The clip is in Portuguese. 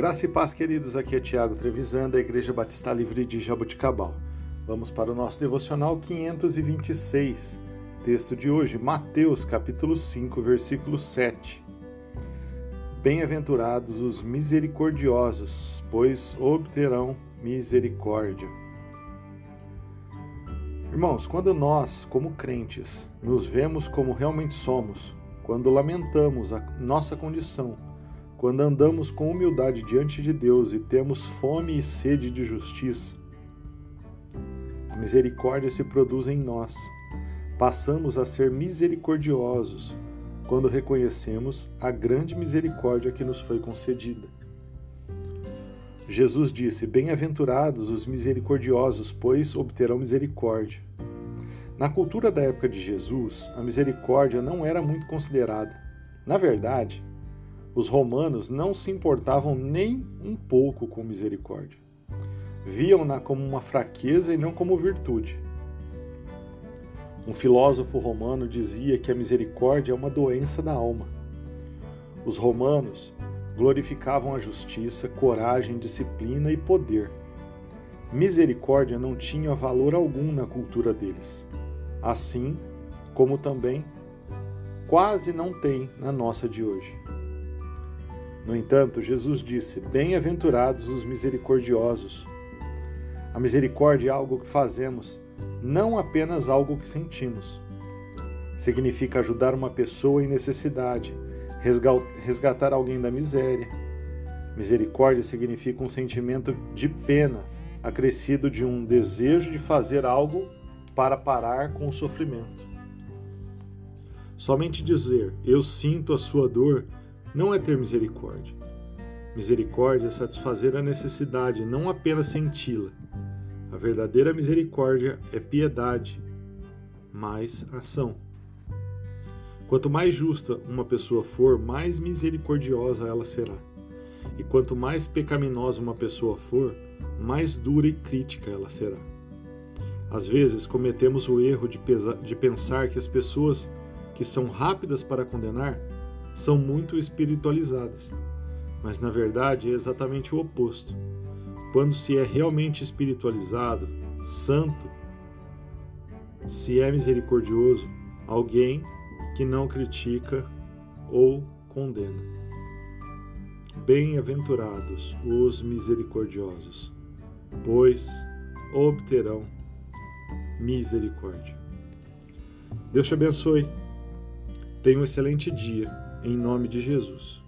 Graça e paz, queridos. Aqui é Tiago Trevisan, da Igreja Batista Livre de Jaboticabal. Vamos para o nosso devocional 526. Texto de hoje, Mateus, capítulo 5, versículo 7. Bem-aventurados os misericordiosos, pois obterão misericórdia. Irmãos, quando nós, como crentes, nos vemos como realmente somos, quando lamentamos a nossa condição, quando andamos com humildade diante de Deus e temos fome e sede de justiça, a misericórdia se produz em nós. Passamos a ser misericordiosos quando reconhecemos a grande misericórdia que nos foi concedida. Jesus disse: Bem-aventurados os misericordiosos, pois obterão misericórdia. Na cultura da época de Jesus, a misericórdia não era muito considerada. Na verdade, os romanos não se importavam nem um pouco com misericórdia. Viam-na como uma fraqueza e não como virtude. Um filósofo romano dizia que a misericórdia é uma doença da alma. Os romanos glorificavam a justiça, coragem, disciplina e poder. Misericórdia não tinha valor algum na cultura deles, assim como também quase não tem na nossa de hoje. No entanto, Jesus disse: Bem-aventurados os misericordiosos. A misericórdia é algo que fazemos, não apenas algo que sentimos. Significa ajudar uma pessoa em necessidade, resgatar alguém da miséria. Misericórdia significa um sentimento de pena, acrescido de um desejo de fazer algo para parar com o sofrimento. Somente dizer eu sinto a sua dor não é ter misericórdia. Misericórdia é satisfazer a necessidade, não apenas senti-la. A verdadeira misericórdia é piedade, mais ação. Quanto mais justa uma pessoa for, mais misericordiosa ela será. E quanto mais pecaminosa uma pessoa for, mais dura e crítica ela será. Às vezes cometemos o erro de, de pensar que as pessoas que são rápidas para condenar são muito espiritualizadas. Mas na verdade é exatamente o oposto. Quando se é realmente espiritualizado, santo, se é misericordioso, alguém que não critica ou condena. Bem-aventurados os misericordiosos, pois obterão misericórdia. Deus te abençoe. Tenha um excelente dia, em nome de Jesus.